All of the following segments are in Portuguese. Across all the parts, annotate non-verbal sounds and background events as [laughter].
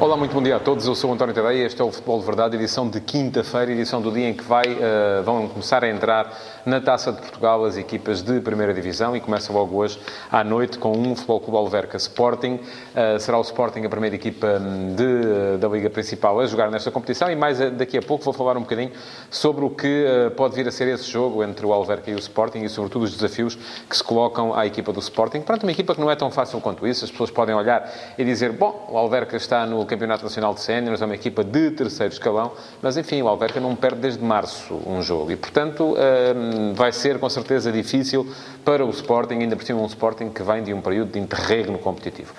Olá, muito bom dia a todos. Eu sou o António Tadeia. Este é o Futebol de Verdade, edição de quinta-feira, edição do dia em que vai, uh, vão começar a entrar na Taça de Portugal as equipas de Primeira Divisão e começa logo hoje à noite com um Futebol Clube Alverca Sporting. Uh, será o Sporting a primeira equipa hum, de, da Liga Principal a jogar nesta competição e mais eh, daqui a pouco vou falar um bocadinho sobre o que uh, pode vir a ser esse jogo entre o Alverca e o Sporting e sobretudo os desafios que se colocam à equipa do Sporting. Pronto, uma equipa que não é tão fácil quanto isso. As pessoas podem olhar e dizer, bom, o Alverca está no Campeonato Nacional de Séniores, é uma equipa de terceiro escalão, mas enfim, o Alverca não perde desde março um jogo e, portanto, hum, vai ser com certeza difícil para o Sporting, ainda por cima um Sporting que vem de um período de interregno competitivo.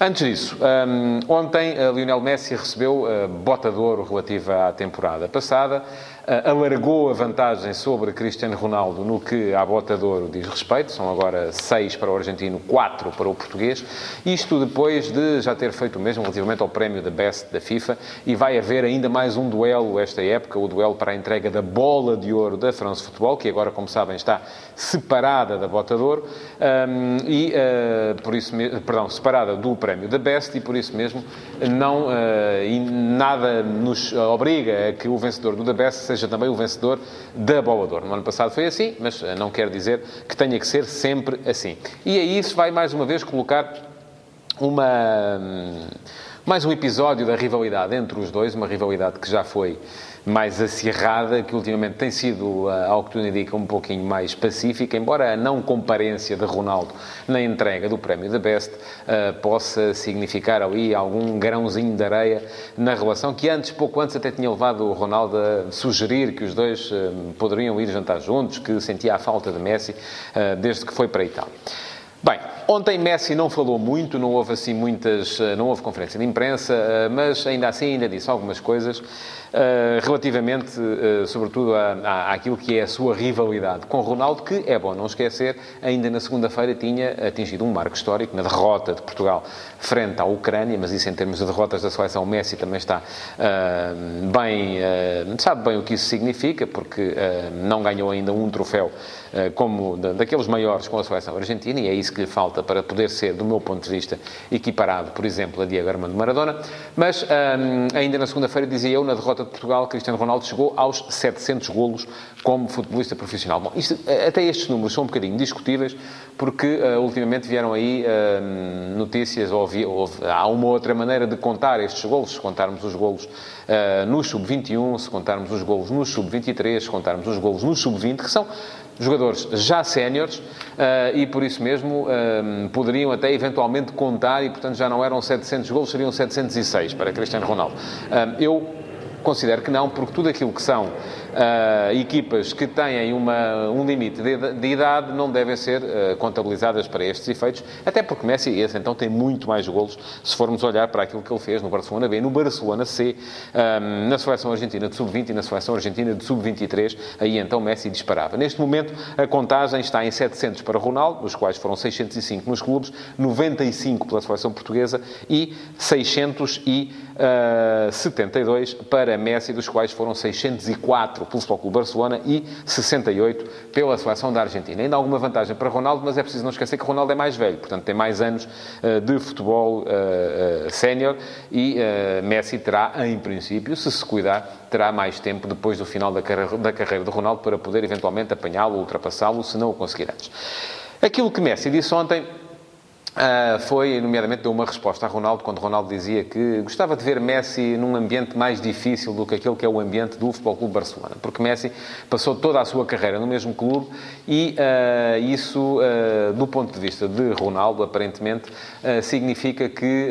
Antes disso, um, ontem uh, Lionel Messi recebeu uh, bota de ouro relativa à temporada passada, alargou a vantagem sobre Cristiano Ronaldo no que à bota de ouro diz respeito, são agora seis para o argentino, quatro para o português, isto depois de já ter feito o mesmo relativamente ao prémio da Best da FIFA, e vai haver ainda mais um duelo esta época, o duelo para a entrega da bola de ouro da France Futebol, que agora, como sabem, está separada da bota de ouro, um, e, uh, por isso, perdão, separada do prémio da Best, e por isso mesmo não, uh, nada nos obriga a que o vencedor do da Best seja também o vencedor da bola de ouro. No ano passado foi assim, mas uh, não quer dizer que tenha que ser sempre assim. E aí isso vai mais uma vez colocar uma... Mais um episódio da rivalidade entre os dois, uma rivalidade que já foi mais acirrada, que ultimamente tem sido, eh, ao que tudo indica, um pouquinho mais pacífica, embora a não comparência de Ronaldo na entrega do prémio da Best uh, possa significar ali algum grãozinho de areia na relação, que antes, pouco antes, até tinha levado o Ronaldo a sugerir que os dois uh, poderiam ir jantar juntos, que sentia a falta de Messi uh, desde que foi para a Itália. Bem, ontem Messi não falou muito, não houve assim muitas, não houve conferência de imprensa, mas ainda assim ainda disse algumas coisas uh, relativamente, sobretudo, à, àquilo que é a sua rivalidade com Ronaldo, que é bom não esquecer, ainda na segunda-feira tinha atingido um marco histórico na derrota de Portugal frente à Ucrânia, mas isso em termos de derrotas da seleção, Messi também está bem, sabe bem o que isso significa, porque não ganhou ainda um troféu como daqueles maiores com a seleção argentina, e é isso que lhe falta para poder ser, do meu ponto de vista, equiparado, por exemplo, a Diego Armando Maradona. Mas ainda na segunda-feira, dizia eu, na derrota de Portugal, Cristiano Ronaldo chegou aos 700 golos como futebolista profissional. Bom, isto, até estes números são um bocadinho discutíveis, porque uh, ultimamente vieram aí uh, notícias, ou, ou, há uma outra maneira de contar estes golos, se contarmos os golos uh, no sub-21, se contarmos os golos no sub-23, se contarmos os golos no sub-20, que são jogadores já séniores uh, e por isso mesmo uh, poderiam até eventualmente contar e portanto já não eram 700 golos, seriam 706 para Cristiano Ronaldo. Eu Considero que não, porque tudo aquilo que são uh, equipas que têm uma, um limite de, de, idade não devem ser uh, contabilizadas para estes efeitos, até porque Messi, esse então, tem muito mais golos se formos olhar para aquilo que ele fez no Barcelona B, no Barcelona C, um, na seleção argentina de sub-20 e na seleção argentina de sub-23, aí então Messi disparava. Neste momento, a contagem está em 700 para Ronaldo, dos quais foram 605 nos clubes, 95 pela seleção portuguesa e 672 para Messi, dos quais foram 604 pelo Futebol Clube Barcelona e 68 pela seleção da Argentina. Ainda alguma vantagem para Ronaldo, mas é preciso não esquecer que Ronaldo é mais velho, portanto tem mais anos uh, de futebol uh, uh, sénior e Messi terá, em princípio, se se cuidar, terá mais tempo depois do final da carreira, da carreira de Ronaldo para poder eventualmente apanhá-lo, ultrapassá-lo, se não o conseguir antes. Aquilo que Messi disse ontem Uh, foi, nomeadamente, deu uma resposta a Ronaldo, quando Ronaldo dizia que gostava de ver Messi num ambiente mais difícil do que aquele que é o ambiente do Futebol Clube Barcelona, porque Messi passou toda a sua carreira no mesmo clube e uh, isso, uh, do ponto de vista de Ronaldo, aparentemente, significa que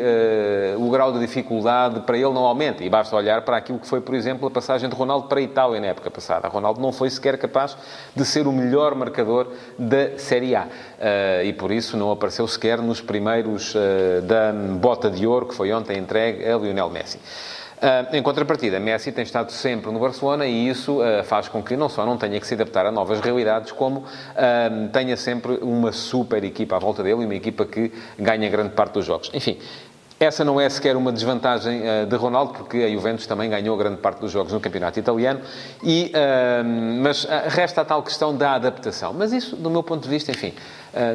o grau de dificuldade para ele não aumenta. E basta olhar para aquilo que foi, por exemplo, a passagem de Ronaldo para a Itália na época passada. Ronaldo não foi sequer capaz de ser o melhor marcador da Série A e por isso não apareceu sequer no nos primeiros uh, da bota de ouro que foi ontem entregue a Lionel Messi. Uh, em contrapartida, Messi tem estado sempre no Barcelona e isso uh, faz com que não só não tenha que se adaptar a novas realidades, como tenha sempre uma super equipa à volta dele e uma equipa que ganha grande parte dos jogos. Enfim, Essa não é sequer uma desvantagem uh, de Ronaldo, porque a Juventus também ganhou grande parte dos jogos no campeonato italiano, e, uh, mas uh, resta a tal questão da adaptação. Mas isso, do meu ponto de vista, enfim,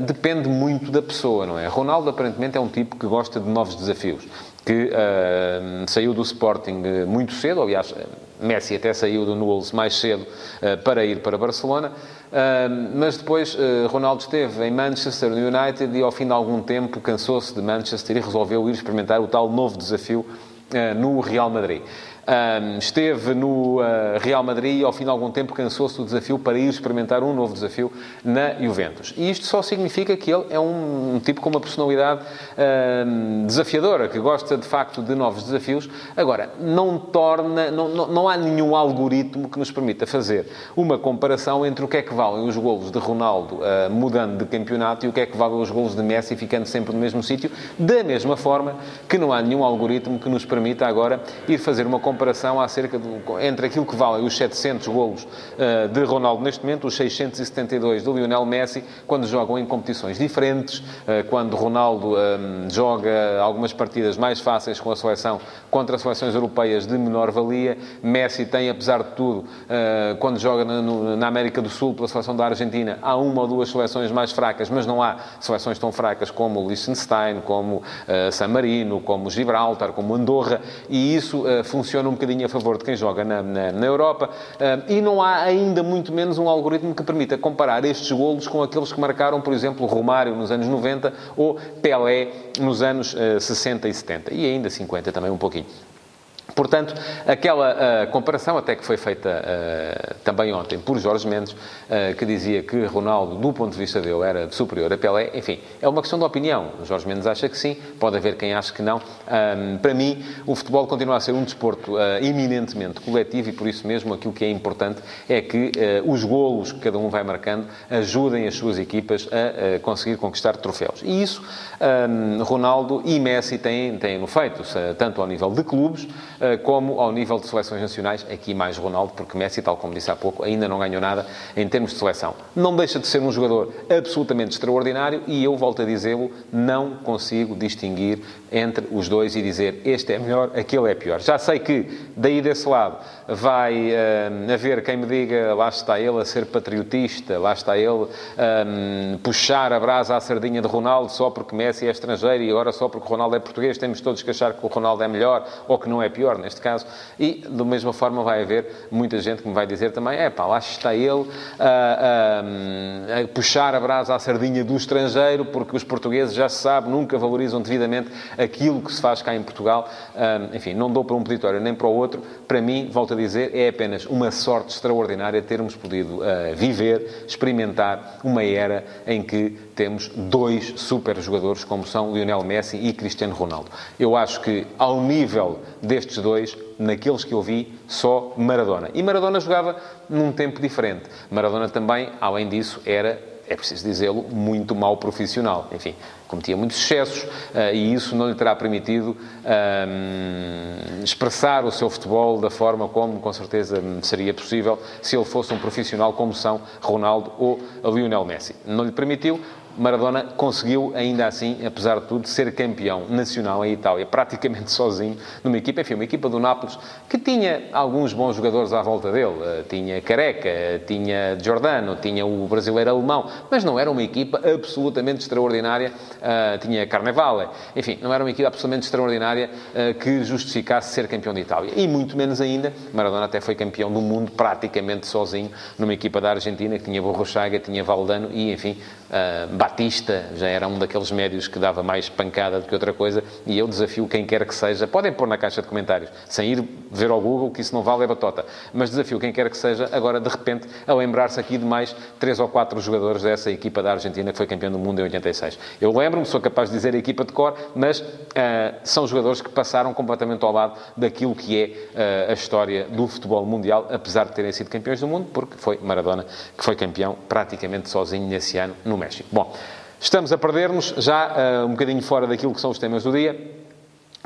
depende muito da pessoa, não é? Ronaldo, aparentemente, é um tipo que gosta de novos desafios, que saiu do Sporting muito cedo, aliás, Messi até saiu do Newell's mais cedo para ir para Barcelona, mas depois uh, Ronaldo esteve em Manchester United e ao fim de algum tempo cansou-se de Manchester e resolveu ir experimentar o tal novo desafio uh, no Real Madrid. Um, esteve no uh, Real Madrid e, ao fim de algum tempo, cansou-se do desafio para ir experimentar um novo desafio na Juventus. E isto só significa que ele é um, um tipo com uma personalidade desafiadora, que gosta, de facto, de novos desafios. Agora, não torna... Não, não, não há nenhum algoritmo que nos permita fazer uma comparação entre o que é que valem os golos de Ronaldo uh, mudando de campeonato e o que é que valem os golos de Messi ficando sempre no mesmo sítio, da mesma forma que não há nenhum algoritmo que nos permita agora ir fazer uma comparação comparação acerca do, entre aquilo que valem os 700 golos uh, de Ronaldo neste momento, os 672 do Lionel Messi, quando jogam em competições diferentes, uh, quando Ronaldo um, eh, joga algumas partidas mais fáceis com a seleção contra seleções europeias de menor valia. Messi tem, apesar de tudo, uh, quando joga na, no, na, América do Sul pela seleção da Argentina, há uma ou duas seleções mais fracas, mas não há seleções tão fracas como o Liechtenstein, como San Marino, como Gibraltar, como Andorra, e isso funciona um bocadinho a favor de quem joga na, na, na Europa. Uh, e não há ainda muito menos um algoritmo que permita comparar estes golos com aqueles que marcaram, por exemplo, Romário nos anos 90 ou Pelé nos anos uh, 60 e 70. E ainda 50 também um pouquinho. Portanto, aquela uh, comparação, até que foi feita uh, também ontem por Jorge Mendes, uh, que dizia que Ronaldo, do ponto de vista dele, era superior a Pelé, enfim, é uma questão de opinião. Jorge Mendes acha que sim, pode haver quem ache que não. Um, para mim, o futebol continua a ser um desporto eminentemente coletivo e, por isso mesmo, aquilo que é importante é que os golos que cada um vai marcando ajudem as suas equipas a conseguir conquistar troféus. E isso, um, Ronaldo e Messi têm, têm no feito, tanto ao nível de clubes, como ao nível de seleções nacionais, aqui mais Ronaldo, porque Messi, tal como disse há pouco, ainda não ganhou nada em termos de seleção. Não deixa de ser um jogador absolutamente extraordinário e eu, volto a dizê-lo, não consigo distinguir entre os dois e dizer este é melhor, aquele é pior. Já sei que, daí desse lado, vai uh, haver quem me diga lá está ele a ser patriotista, lá está ele um, ehm, puxar a brasa à sardinha de Ronaldo só porque Messi é estrangeiro e agora só porque Ronaldo é português, temos todos que achar que o Ronaldo é melhor ou que não é pior neste caso. E, da mesma forma, vai haver muita gente que me vai dizer também: é pá, lá está ele a, a, a puxar a brasa à sardinha do estrangeiro, porque os portugueses, já se sabe, nunca valorizam devidamente aquilo que se faz cá em Portugal. Um, enfim, não dou para um peditório nem para o outro. Para mim, volto a dizer, é apenas uma sorte extraordinária termos podido uh, viver, experimentar uma era em que temos dois super jogadores como são Lionel Messi e Cristiano Ronaldo. Eu acho que, ao nível destes dois, naqueles que eu vi, só Maradona. E Maradona jogava num tempo diferente. Maradona também, além disso, era é preciso dizê-lo, muito mau profissional. Enfim, cometia muitos excessos uh, e isso não lhe terá permitido uh, expressar o seu futebol da forma como, com certeza, seria possível se ele fosse um profissional como são Ronaldo ou Lionel Messi. Não lhe permitiu, Maradona conseguiu, ainda assim, apesar de tudo, ser campeão nacional em Itália, praticamente [laughs] sozinho, numa equipa, enfim, uma equipa do Nápoles, que tinha alguns bons jogadores à volta dele. Eh, tinha Careca, tinha Giordano, tinha o brasileiro alemão, mas não era uma equipa absolutamente extraordinária. Uh, tinha Carnevale, enfim, não era uma equipa absolutamente extraordinária que justificasse ser campeão de Itália. E muito menos ainda, Maradona até foi campeão do mundo praticamente sozinho, numa equipa da Argentina que tinha Borrochaga, tinha Valdano e, enfim, uh, Batista já era um daqueles médios que dava mais pancada do que outra coisa, e eu desafio quem quer que seja, podem pôr na caixa de comentários, sem ir ver ao Google, que isso não vale é batota, mas desafio quem quer que seja, agora de repente, a lembrar-se aqui de mais três ou quatro jogadores dessa equipa da Argentina que foi campeão do mundo em 86. Eu lembro-me, sou capaz de dizer a equipa de cor, mas uh, são jogadores que passaram completamente ao lado daquilo que é uh, a história do futebol mundial, apesar de terem sido campeões do mundo, porque foi Maradona que foi campeão praticamente sozinho nesse ano no México. Bom, Estamos a perder-nos já uh, um bocadinho fora daquilo que são os temas do dia.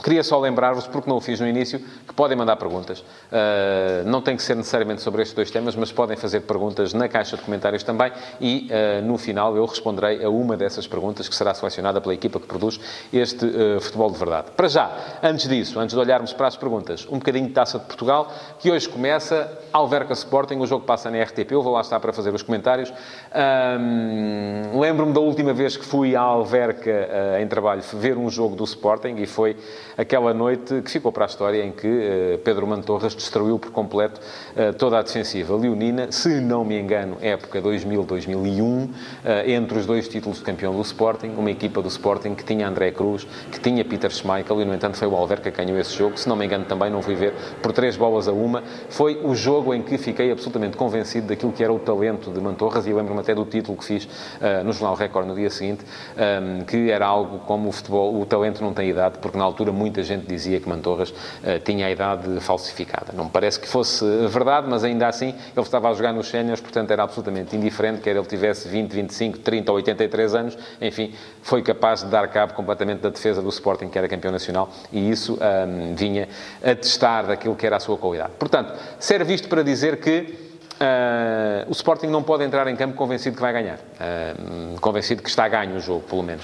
Queria só lembrar-vos, porque não o fiz no início, que podem mandar perguntas. Uh, não tem que ser necessariamente sobre estes dois temas, mas podem fazer perguntas na caixa de comentários também e uh, no final eu responderei a uma dessas perguntas que será selecionada pela equipa que produz este uh, futebol de verdade. Para já, antes disso, antes de olharmos para as perguntas, um bocadinho de taça de Portugal, que hoje começa Alverca Sporting, o jogo passa na RTP, eu vou lá estar para fazer os comentários. Lembro-me da última vez que fui à Alverca em trabalho ver um jogo do Sporting e foi aquela noite que ficou para a história em que uh, Pedro Mantorras destruiu por completo uh, toda a defensiva leonina, se não me engano, época 2000-2001, uh, eh, entre os dois títulos de campeão do Sporting, uma equipa do Sporting que tinha André Cruz, que tinha Peter Schmeichel e, no entanto, foi o Alverca que ganhou esse jogo, se não me engano também, não fui ver, por três bolas a uma. Foi o jogo em que fiquei absolutamente convencido daquilo que era o talento de Mantorras e lembro-me até do título que fiz no Jornal Record no dia seguinte, um, que era algo como o futebol, o talento não tem idade, porque na altura muita gente dizia que Mantorras uh, tinha a idade falsificada. Não me parece que fosse verdade, mas ainda assim ele estava a jogar nos séniores, portanto era absolutamente indiferente, quer ele tivesse 20, 25, 30 ou 83 anos, enfim, foi capaz de dar cabo completamente da defesa do Sporting, que era campeão nacional, e isso um, ehm, vinha a testar daquilo que era a sua qualidade. Portanto, serve isto para dizer que Uh, o Sporting não pode entrar em campo convencido que vai ganhar. Uh, convencido que está a ganho o jogo, pelo menos.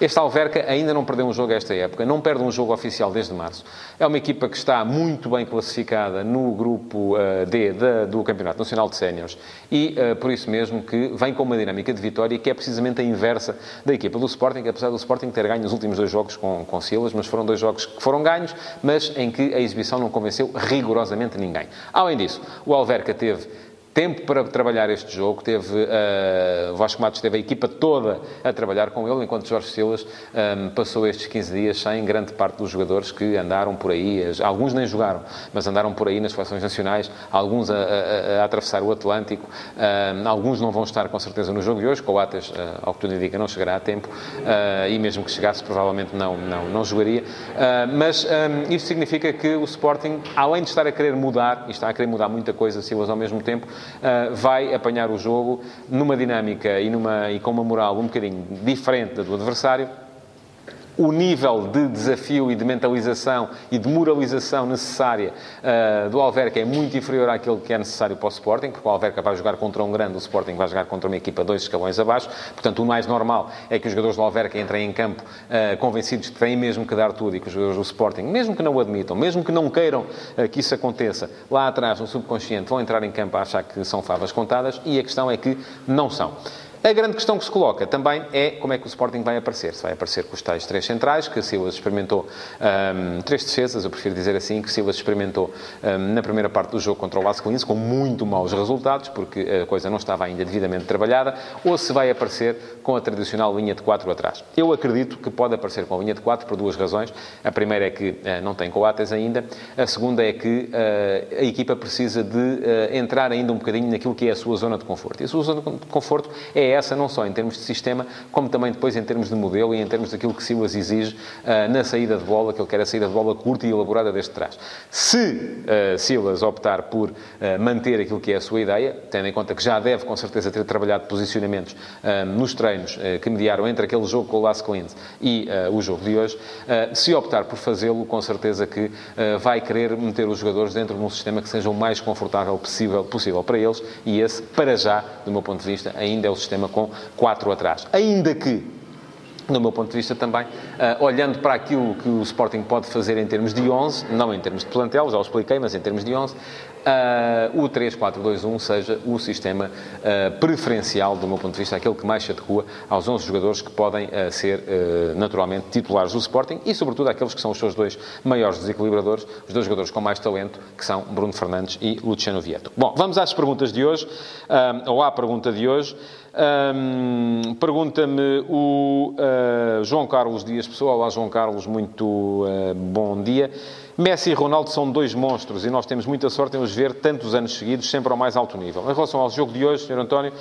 Este Alverca ainda não perdeu um jogo esta época, não perde um jogo oficial desde março. É uma equipa que está muito bem classificada no grupo uh, D do Campeonato Nacional de Séniores e, uh, por isso mesmo, que vem com uma dinâmica de vitória que é precisamente a inversa da equipa do Sporting, apesar do Sporting ter ganho os últimos dois jogos com, com Silas, mas foram dois jogos que foram ganhos, mas em que a exibição não convenceu rigorosamente ninguém. Além disso, o Alverca teve tempo para trabalhar este jogo. Teve, uh, Vasco Matos teve a equipa toda a trabalhar com ele, enquanto Jorge Silas um, ehm, passou estes 15 dias sem grande parte dos jogadores que andaram por aí. Alguns nem jogaram, mas andaram por aí nas seleções nacionais, alguns a, a, a atravessar o Atlântico. Um, ehm, alguns não vão estar com certeza no jogo de hoje. Coates, uh, ao que tudo indica, não chegará a tempo uh, e mesmo que chegasse, provavelmente não, não, não jogaria. Uh, mas um, isso significa que o Sporting, além de estar a querer mudar, e está a querer mudar muita coisa, Silas ao mesmo tempo, uh, vai apanhar o jogo numa dinâmica e, numa, e com uma moral um bocadinho diferente da do adversário o nível de desafio e de mentalização e de moralização necessária uh, do Alverca é muito inferior àquilo que é necessário para o Sporting, porque o Alverca vai jogar contra um grande, o Sporting vai jogar contra uma equipa dois escalões abaixo. Portanto, o mais normal é que os jogadores do Alverca entrem em campo uh, convencidos que têm mesmo que dar tudo e que os jogadores do Sporting, mesmo que não o admitam, mesmo que não queiram uh, que isso aconteça, lá atrás, no subconsciente, vão entrar em campo a achar que são favas contadas e a questão é que não são. A grande questão que se coloca também é como é que o Sporting vai aparecer. Se vai aparecer com os tais três centrais, que Silas experimentou, um, três defesas, eu prefiro dizer assim, que Silas experimentou um, na primeira parte do jogo contra o Las Clins, com muito maus resultados, porque a coisa não estava ainda devidamente trabalhada, ou se vai aparecer com a tradicional linha de quatro atrás. Eu acredito que pode aparecer com a linha de quatro por duas razões. A primeira é que uh, não tem coates ainda, a segunda é que uh, a equipa precisa de uh, entrar ainda um bocadinho naquilo que é a sua zona de conforto. E a sua zona de conforto é essa, não só em termos de sistema, como também depois em termos de modelo e em termos daquilo que Silas exige uh, na saída de bola, que ele quer a saída de bola curta e elaborada desde trás. Se uh, Silas optar por uh, manter aquilo que é a sua ideia, tendo em conta que já deve com certeza ter trabalhado posicionamentos nos treinos que mediaram entre aquele jogo com o Las Clins e o jogo de hoje, se optar por fazê-lo, com certeza que vai querer meter os jogadores dentro de um sistema que seja o mais confortável possível, possível para eles e esse, para já, do meu ponto de vista, ainda é o sistema com quatro atrás. Ainda que, do meu ponto de vista também, uh, olhando para aquilo que o Sporting pode fazer em termos de 11, não em termos de plantel, já o expliquei, mas em termos de 11, uh, o 3-4-2-1 seja o sistema uh, preferencial, do meu ponto de vista, aquele que mais se adequa aos 11 jogadores que podem ser naturalmente titulares do Sporting e, sobretudo, aqueles que são os seus dois maiores desequilibradores, os dois jogadores com mais talento, que são Bruno Fernandes e Luciano Vieto. Bom, vamos às perguntas de hoje, ou à pergunta de hoje. Um, Pergunta-me o uh, João Carlos Dias Pessoa. Olá, João Carlos, muito uh, bom dia. Messi e Ronaldo são dois monstros e nós temos muita sorte em os ver tantos anos seguidos, sempre ao mais alto nível. Em relação ao jogo de hoje, Sr. António,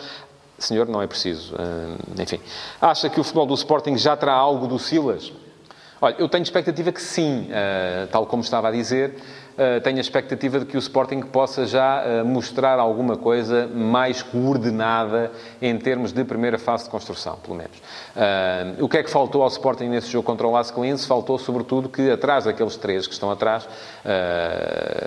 senhor, não é preciso. Uh, enfim, acha que o futebol do Sporting já terá algo do Silas? Olha, eu tenho expectativa que sim, tal como estava a dizer. Tenho a expectativa de que o Sporting possa já mostrar alguma coisa mais coordenada em termos de primeira fase de construção, pelo menos. o que é que faltou ao Sporting nesse jogo contra o Las Clientes? Faltou, sobretudo, que atrás daqueles três que estão atrás,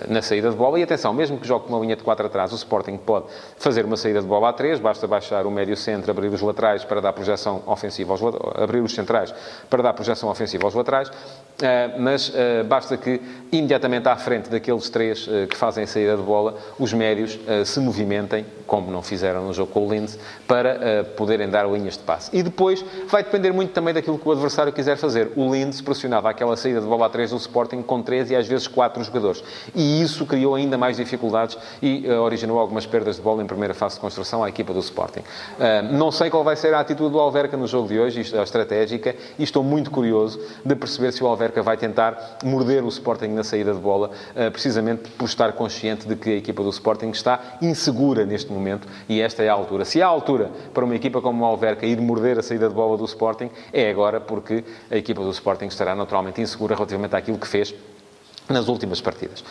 na saída de bola, e atenção, mesmo que jogue com uma linha de quatro atrás, o Sporting pode fazer uma saída de bola a três, basta baixar o médio centro, abrir os laterais para dar projeção ofensiva aos abrir os centrais para dar projeção ofensiva aos laterais, eh, mas eh, basta que imediatamente à frente daqueles três eh, que fazem a saída de bola, os médios se movimentem, como não fizeram no jogo com o Linz, para poderem dar linhas de passe. E depois vai depender muito também daquilo que o adversário quiser fazer. O Linz pressionava aquela saída de bola a três do Sporting com três e às vezes quatro jogadores. E isso criou ainda mais dificuldades e originou algumas perdas de bola em primeira fase de construção à equipa do Sporting. Não sei qual vai ser a atitude do Alverca no jogo de hoje, isto é estratégica, e estou muito curioso de perceber se o Alverca vai tentar morder o Sporting na saída de bola, eh, precisamente por estar consciente de que a equipa do Sporting está insegura neste momento e esta é a altura. Se há altura para uma equipa como o Alverca ir morder a saída de bola do Sporting, é agora porque a equipa do Sporting estará naturalmente insegura relativamente àquilo que fez nas últimas partidas.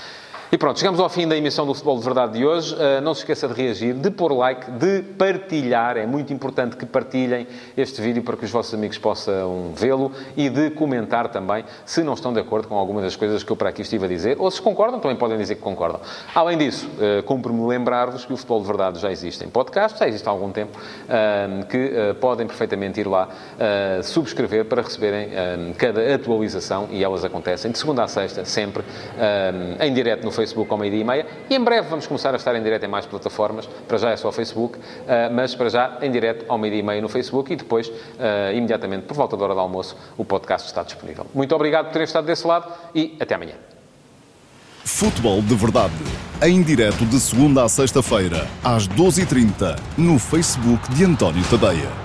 E pronto, chegamos ao fim da emissão do Futebol de Verdade de hoje. Uh, não se esqueça de reagir, de pôr like, de partilhar. É muito importante que partilhem este vídeo para que os vossos amigos possam vê-lo e de comentar também se não estão de acordo com algumas das coisas que eu para aqui estive a dizer ou se concordam, também podem dizer que concordam. Além disso, uh, cumpre-me lembrar-vos que o Futebol de Verdade já existe em podcast, já existe há algum tempo, uh, que podem perfeitamente ir lá subscrever para receberem cada atualização e elas acontecem de segunda a sexta, sempre em direto no Facebook ao meio-dia e meia. E em breve vamos começar a estar em direto em mais plataformas. Para já é só Facebook, eh, mas para já em direto ao meio-dia e meia no Facebook e depois, eh, imediatamente, por volta da hora do almoço, o podcast está disponível. Muito obrigado por terem estado desse lado e até amanhã. Futebol de Verdade. Em direto de segunda a sexta-feira, às 12h30, no Facebook de António Tadeia.